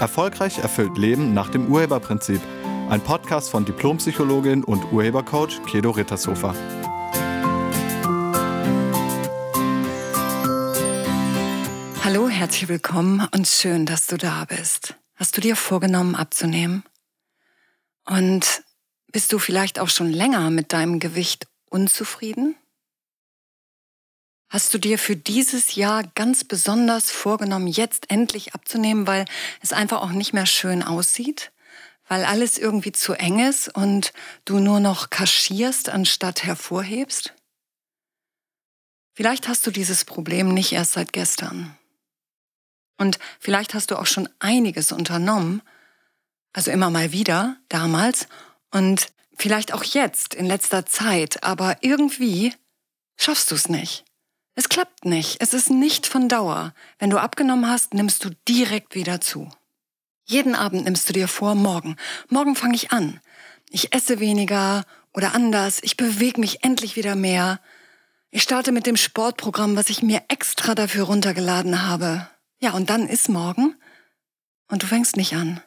Erfolgreich erfüllt Leben nach dem Urheberprinzip. Ein Podcast von Diplompsychologin und Urhebercoach Kedo Rittershofer. Hallo, herzlich willkommen und schön, dass du da bist. Hast du dir vorgenommen abzunehmen? Und bist du vielleicht auch schon länger mit deinem Gewicht unzufrieden? Hast du dir für dieses Jahr ganz besonders vorgenommen, jetzt endlich abzunehmen, weil es einfach auch nicht mehr schön aussieht? Weil alles irgendwie zu eng ist und du nur noch kaschierst, anstatt hervorhebst? Vielleicht hast du dieses Problem nicht erst seit gestern. Und vielleicht hast du auch schon einiges unternommen, also immer mal wieder, damals, und vielleicht auch jetzt, in letzter Zeit, aber irgendwie schaffst du es nicht. Es klappt nicht. Es ist nicht von Dauer. Wenn du abgenommen hast, nimmst du direkt wieder zu. Jeden Abend nimmst du dir vor, morgen. Morgen fange ich an. Ich esse weniger oder anders. Ich bewege mich endlich wieder mehr. Ich starte mit dem Sportprogramm, was ich mir extra dafür runtergeladen habe. Ja, und dann ist morgen und du fängst nicht an,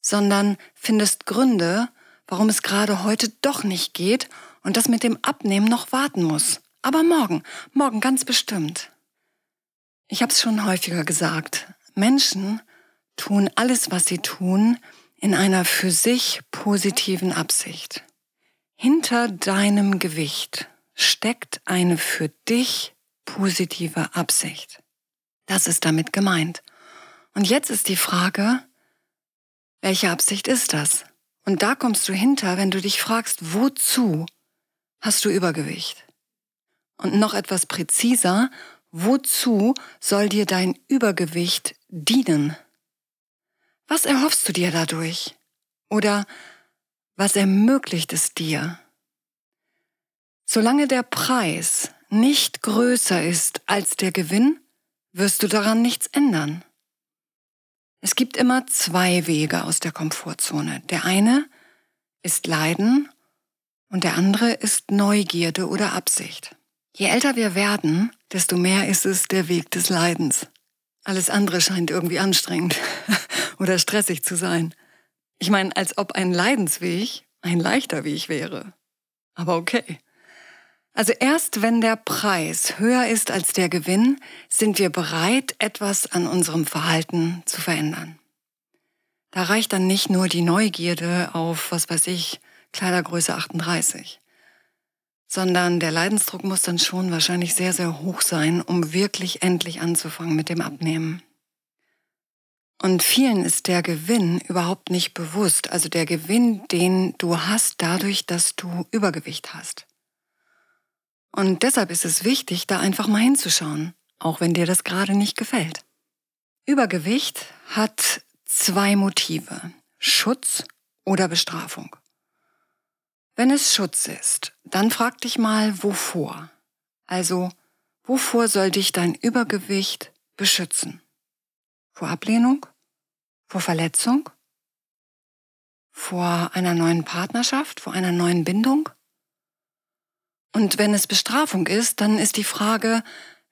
sondern findest Gründe, warum es gerade heute doch nicht geht und das mit dem Abnehmen noch warten muss. Aber morgen, morgen ganz bestimmt. Ich habe es schon häufiger gesagt. Menschen tun alles, was sie tun, in einer für sich positiven Absicht. Hinter deinem Gewicht steckt eine für dich positive Absicht. Das ist damit gemeint. Und jetzt ist die Frage, welche Absicht ist das? Und da kommst du hinter, wenn du dich fragst, wozu hast du Übergewicht? Und noch etwas präziser, wozu soll dir dein Übergewicht dienen? Was erhoffst du dir dadurch? Oder was ermöglicht es dir? Solange der Preis nicht größer ist als der Gewinn, wirst du daran nichts ändern. Es gibt immer zwei Wege aus der Komfortzone. Der eine ist Leiden und der andere ist Neugierde oder Absicht. Je älter wir werden, desto mehr ist es der Weg des Leidens. Alles andere scheint irgendwie anstrengend oder stressig zu sein. Ich meine, als ob ein Leidensweg ein leichter Weg wäre. Aber okay. Also erst wenn der Preis höher ist als der Gewinn, sind wir bereit, etwas an unserem Verhalten zu verändern. Da reicht dann nicht nur die Neugierde auf, was weiß ich, Kleidergröße 38 sondern der Leidensdruck muss dann schon wahrscheinlich sehr, sehr hoch sein, um wirklich endlich anzufangen mit dem Abnehmen. Und vielen ist der Gewinn überhaupt nicht bewusst, also der Gewinn, den du hast dadurch, dass du Übergewicht hast. Und deshalb ist es wichtig, da einfach mal hinzuschauen, auch wenn dir das gerade nicht gefällt. Übergewicht hat zwei Motive, Schutz oder Bestrafung. Wenn es Schutz ist, dann frag dich mal, wovor? Also, wovor soll dich dein Übergewicht beschützen? Vor Ablehnung? Vor Verletzung? Vor einer neuen Partnerschaft? Vor einer neuen Bindung? Und wenn es Bestrafung ist, dann ist die Frage,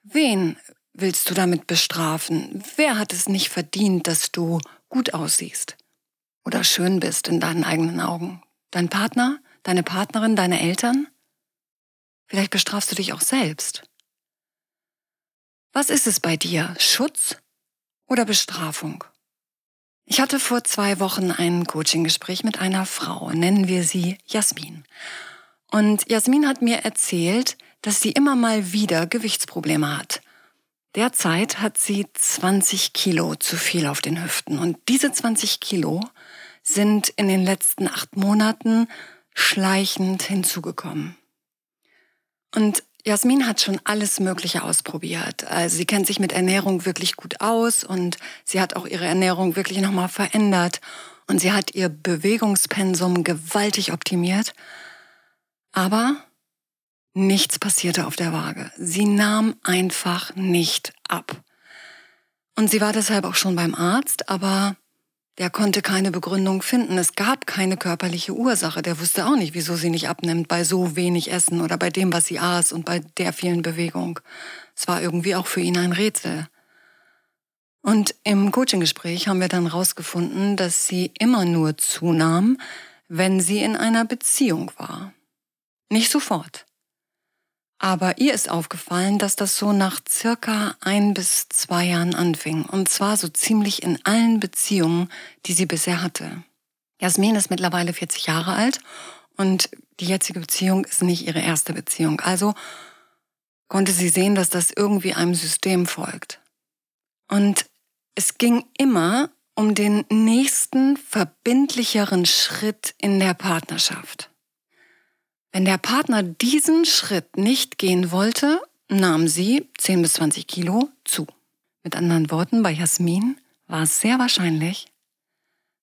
wen willst du damit bestrafen? Wer hat es nicht verdient, dass du gut aussiehst oder schön bist in deinen eigenen Augen? Dein Partner? Deine Partnerin, deine Eltern? Vielleicht bestrafst du dich auch selbst. Was ist es bei dir? Schutz oder Bestrafung? Ich hatte vor zwei Wochen ein Coaching-Gespräch mit einer Frau, nennen wir sie Jasmin. Und Jasmin hat mir erzählt, dass sie immer mal wieder Gewichtsprobleme hat. Derzeit hat sie 20 Kilo zu viel auf den Hüften. Und diese 20 Kilo sind in den letzten acht Monaten schleichend hinzugekommen. Und Jasmin hat schon alles Mögliche ausprobiert. Also sie kennt sich mit Ernährung wirklich gut aus und sie hat auch ihre Ernährung wirklich nochmal verändert und sie hat ihr Bewegungspensum gewaltig optimiert. Aber nichts passierte auf der Waage. Sie nahm einfach nicht ab. Und sie war deshalb auch schon beim Arzt, aber der konnte keine Begründung finden. Es gab keine körperliche Ursache. Der wusste auch nicht, wieso sie nicht abnimmt bei so wenig Essen oder bei dem, was sie aß und bei der vielen Bewegung. Es war irgendwie auch für ihn ein Rätsel. Und im Coaching-Gespräch haben wir dann rausgefunden, dass sie immer nur zunahm, wenn sie in einer Beziehung war. Nicht sofort. Aber ihr ist aufgefallen, dass das so nach circa ein bis zwei Jahren anfing. Und zwar so ziemlich in allen Beziehungen, die sie bisher hatte. Jasmin ist mittlerweile 40 Jahre alt und die jetzige Beziehung ist nicht ihre erste Beziehung. Also konnte sie sehen, dass das irgendwie einem System folgt. Und es ging immer um den nächsten verbindlicheren Schritt in der Partnerschaft. Wenn der Partner diesen Schritt nicht gehen wollte, nahm sie 10 bis 20 Kilo zu. Mit anderen Worten, bei Jasmin war es sehr wahrscheinlich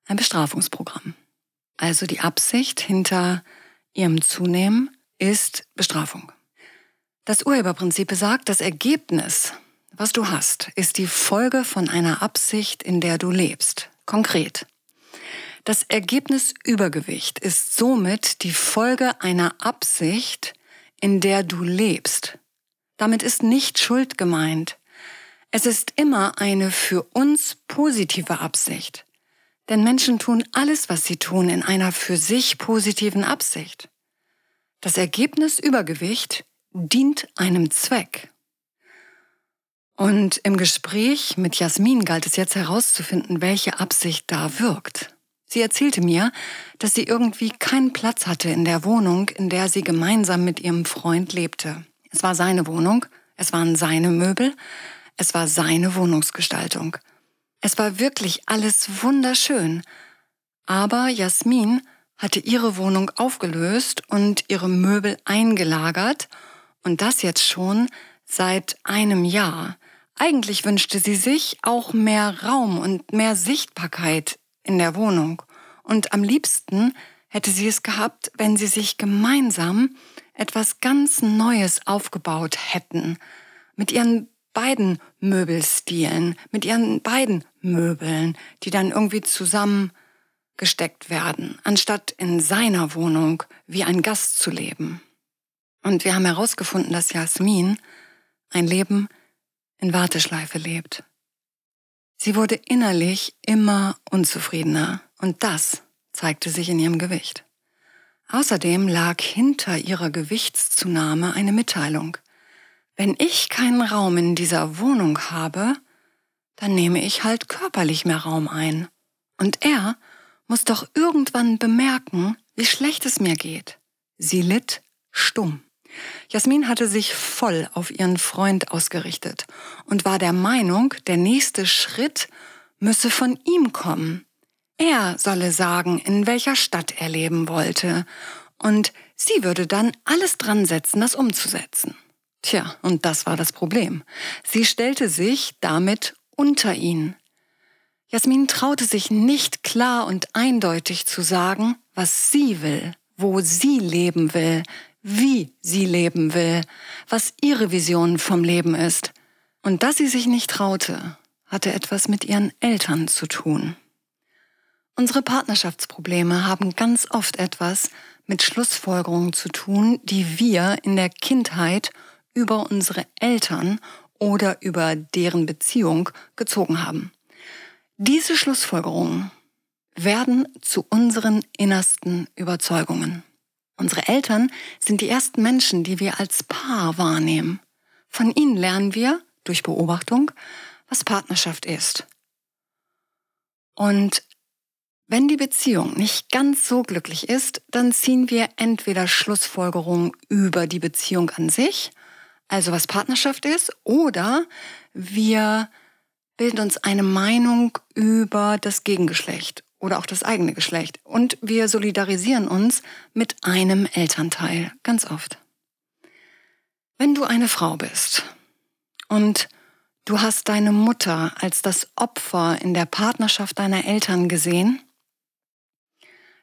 ein Bestrafungsprogramm. Also die Absicht hinter ihrem Zunehmen ist Bestrafung. Das Urheberprinzip besagt, das Ergebnis, was du hast, ist die Folge von einer Absicht, in der du lebst. Konkret. Das Ergebnis Übergewicht ist somit die Folge einer Absicht, in der du lebst. Damit ist nicht Schuld gemeint. Es ist immer eine für uns positive Absicht. Denn Menschen tun alles, was sie tun, in einer für sich positiven Absicht. Das Ergebnis Übergewicht dient einem Zweck. Und im Gespräch mit Jasmin galt es jetzt herauszufinden, welche Absicht da wirkt. Sie erzählte mir, dass sie irgendwie keinen Platz hatte in der Wohnung, in der sie gemeinsam mit ihrem Freund lebte. Es war seine Wohnung, es waren seine Möbel, es war seine Wohnungsgestaltung. Es war wirklich alles wunderschön. Aber Jasmin hatte ihre Wohnung aufgelöst und ihre Möbel eingelagert und das jetzt schon seit einem Jahr. Eigentlich wünschte sie sich auch mehr Raum und mehr Sichtbarkeit in der Wohnung. Und am liebsten hätte sie es gehabt, wenn sie sich gemeinsam etwas ganz Neues aufgebaut hätten. Mit ihren beiden Möbelstilen, mit ihren beiden Möbeln, die dann irgendwie zusammengesteckt werden, anstatt in seiner Wohnung wie ein Gast zu leben. Und wir haben herausgefunden, dass Jasmin ein Leben in Warteschleife lebt. Sie wurde innerlich immer unzufriedener und das zeigte sich in ihrem Gewicht. Außerdem lag hinter ihrer Gewichtszunahme eine Mitteilung. Wenn ich keinen Raum in dieser Wohnung habe, dann nehme ich halt körperlich mehr Raum ein. Und er muss doch irgendwann bemerken, wie schlecht es mir geht. Sie litt stumm. Jasmin hatte sich voll auf ihren Freund ausgerichtet und war der Meinung, der nächste Schritt müsse von ihm kommen. Er solle sagen, in welcher Stadt er leben wollte, und sie würde dann alles dran setzen, das umzusetzen. Tja, und das war das Problem. Sie stellte sich damit unter ihn. Jasmin traute sich nicht klar und eindeutig zu sagen, was sie will, wo sie leben will, wie sie leben will, was ihre Vision vom Leben ist. Und dass sie sich nicht traute, hatte etwas mit ihren Eltern zu tun. Unsere Partnerschaftsprobleme haben ganz oft etwas mit Schlussfolgerungen zu tun, die wir in der Kindheit über unsere Eltern oder über deren Beziehung gezogen haben. Diese Schlussfolgerungen werden zu unseren innersten Überzeugungen. Unsere Eltern sind die ersten Menschen, die wir als Paar wahrnehmen. Von ihnen lernen wir durch Beobachtung, was Partnerschaft ist. Und wenn die Beziehung nicht ganz so glücklich ist, dann ziehen wir entweder Schlussfolgerungen über die Beziehung an sich, also was Partnerschaft ist, oder wir bilden uns eine Meinung über das Gegengeschlecht oder auch das eigene Geschlecht. Und wir solidarisieren uns mit einem Elternteil, ganz oft. Wenn du eine Frau bist und du hast deine Mutter als das Opfer in der Partnerschaft deiner Eltern gesehen,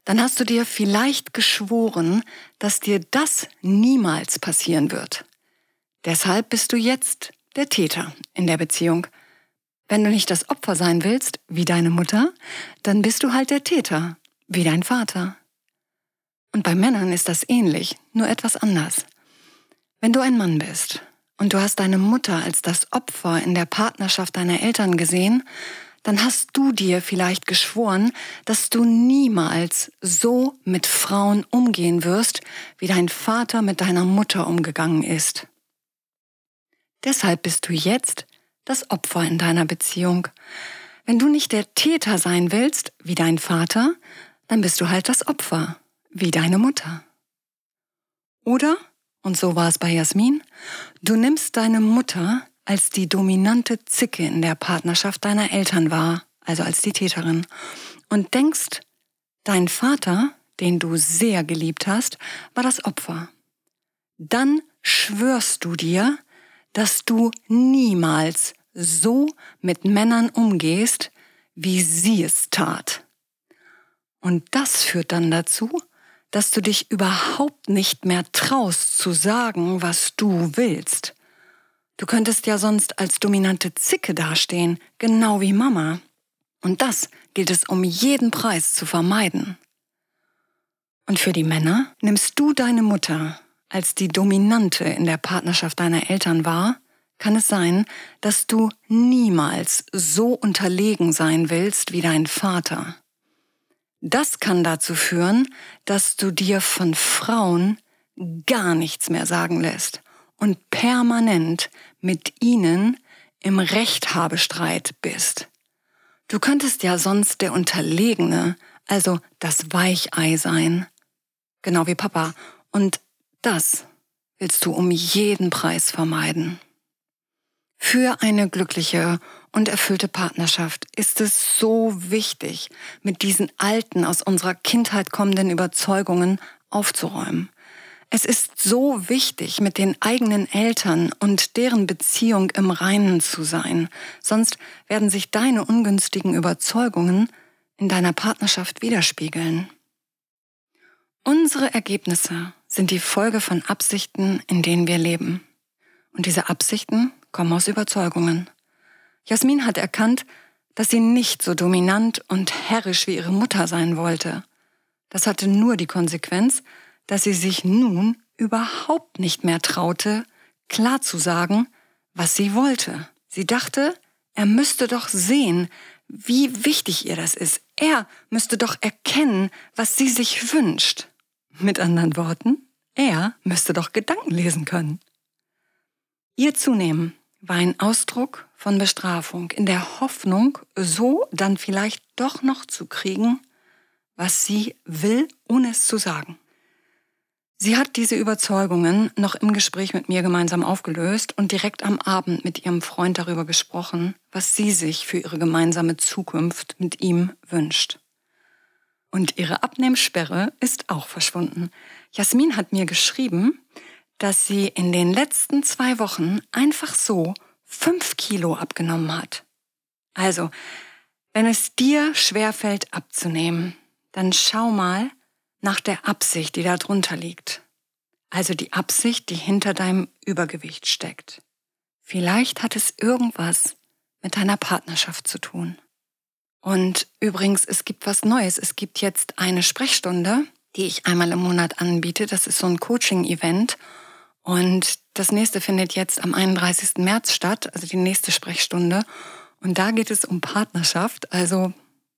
dann hast du dir vielleicht geschworen, dass dir das niemals passieren wird. Deshalb bist du jetzt der Täter in der Beziehung. Wenn du nicht das Opfer sein willst, wie deine Mutter, dann bist du halt der Täter, wie dein Vater. Und bei Männern ist das ähnlich, nur etwas anders. Wenn du ein Mann bist und du hast deine Mutter als das Opfer in der Partnerschaft deiner Eltern gesehen, dann hast du dir vielleicht geschworen, dass du niemals so mit Frauen umgehen wirst, wie dein Vater mit deiner Mutter umgegangen ist. Deshalb bist du jetzt das Opfer in deiner Beziehung. Wenn du nicht der Täter sein willst, wie dein Vater, dann bist du halt das Opfer, wie deine Mutter. Oder, und so war es bei Jasmin, du nimmst deine Mutter als die dominante Zicke in der Partnerschaft deiner Eltern war, also als die Täterin, und denkst, dein Vater, den du sehr geliebt hast, war das Opfer. Dann schwörst du dir, dass du niemals so mit Männern umgehst, wie sie es tat. Und das führt dann dazu, dass du dich überhaupt nicht mehr traust zu sagen, was du willst. Du könntest ja sonst als dominante Zicke dastehen, genau wie Mama. Und das gilt es um jeden Preis zu vermeiden. Und für die Männer nimmst du deine Mutter als die Dominante in der Partnerschaft deiner Eltern wahr, kann es sein, dass du niemals so unterlegen sein willst wie dein Vater. Das kann dazu führen, dass du dir von Frauen gar nichts mehr sagen lässt und permanent mit ihnen im Rechthabestreit bist. Du könntest ja sonst der Unterlegene, also das Weichei sein, genau wie Papa, und das willst du um jeden Preis vermeiden. Für eine glückliche und erfüllte Partnerschaft ist es so wichtig, mit diesen alten, aus unserer Kindheit kommenden Überzeugungen aufzuräumen. Es ist so wichtig, mit den eigenen Eltern und deren Beziehung im Reinen zu sein, sonst werden sich deine ungünstigen Überzeugungen in deiner Partnerschaft widerspiegeln. Unsere Ergebnisse sind die Folge von Absichten, in denen wir leben. Und diese Absichten kommen aus Überzeugungen. Jasmin hat erkannt, dass sie nicht so dominant und herrisch wie ihre Mutter sein wollte. Das hatte nur die Konsequenz, dass sie sich nun überhaupt nicht mehr traute, klar zu sagen, was sie wollte. Sie dachte, er müsste doch sehen, wie wichtig ihr das ist. Er müsste doch erkennen, was sie sich wünscht. Mit anderen Worten, er müsste doch Gedanken lesen können. Ihr Zunehmen war ein Ausdruck von Bestrafung, in der Hoffnung, so dann vielleicht doch noch zu kriegen, was sie will, ohne es zu sagen. Sie hat diese Überzeugungen noch im Gespräch mit mir gemeinsam aufgelöst und direkt am Abend mit ihrem Freund darüber gesprochen, was sie sich für ihre gemeinsame Zukunft mit ihm wünscht. Und ihre Abnehmsperre ist auch verschwunden. Jasmin hat mir geschrieben, dass sie in den letzten zwei Wochen einfach so fünf Kilo abgenommen hat. Also, wenn es dir schwerfällt abzunehmen, dann schau mal nach der Absicht, die da drunter liegt. Also die Absicht, die hinter deinem Übergewicht steckt. Vielleicht hat es irgendwas mit deiner Partnerschaft zu tun. Und übrigens, es gibt was Neues. Es gibt jetzt eine Sprechstunde, die ich einmal im Monat anbiete. Das ist so ein Coaching-Event. Und das nächste findet jetzt am 31. März statt, also die nächste Sprechstunde. Und da geht es um Partnerschaft. Also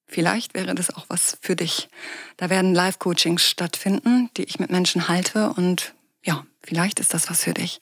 vielleicht wäre das auch was für dich. Da werden Live-Coachings stattfinden, die ich mit Menschen halte. Und ja, vielleicht ist das was für dich.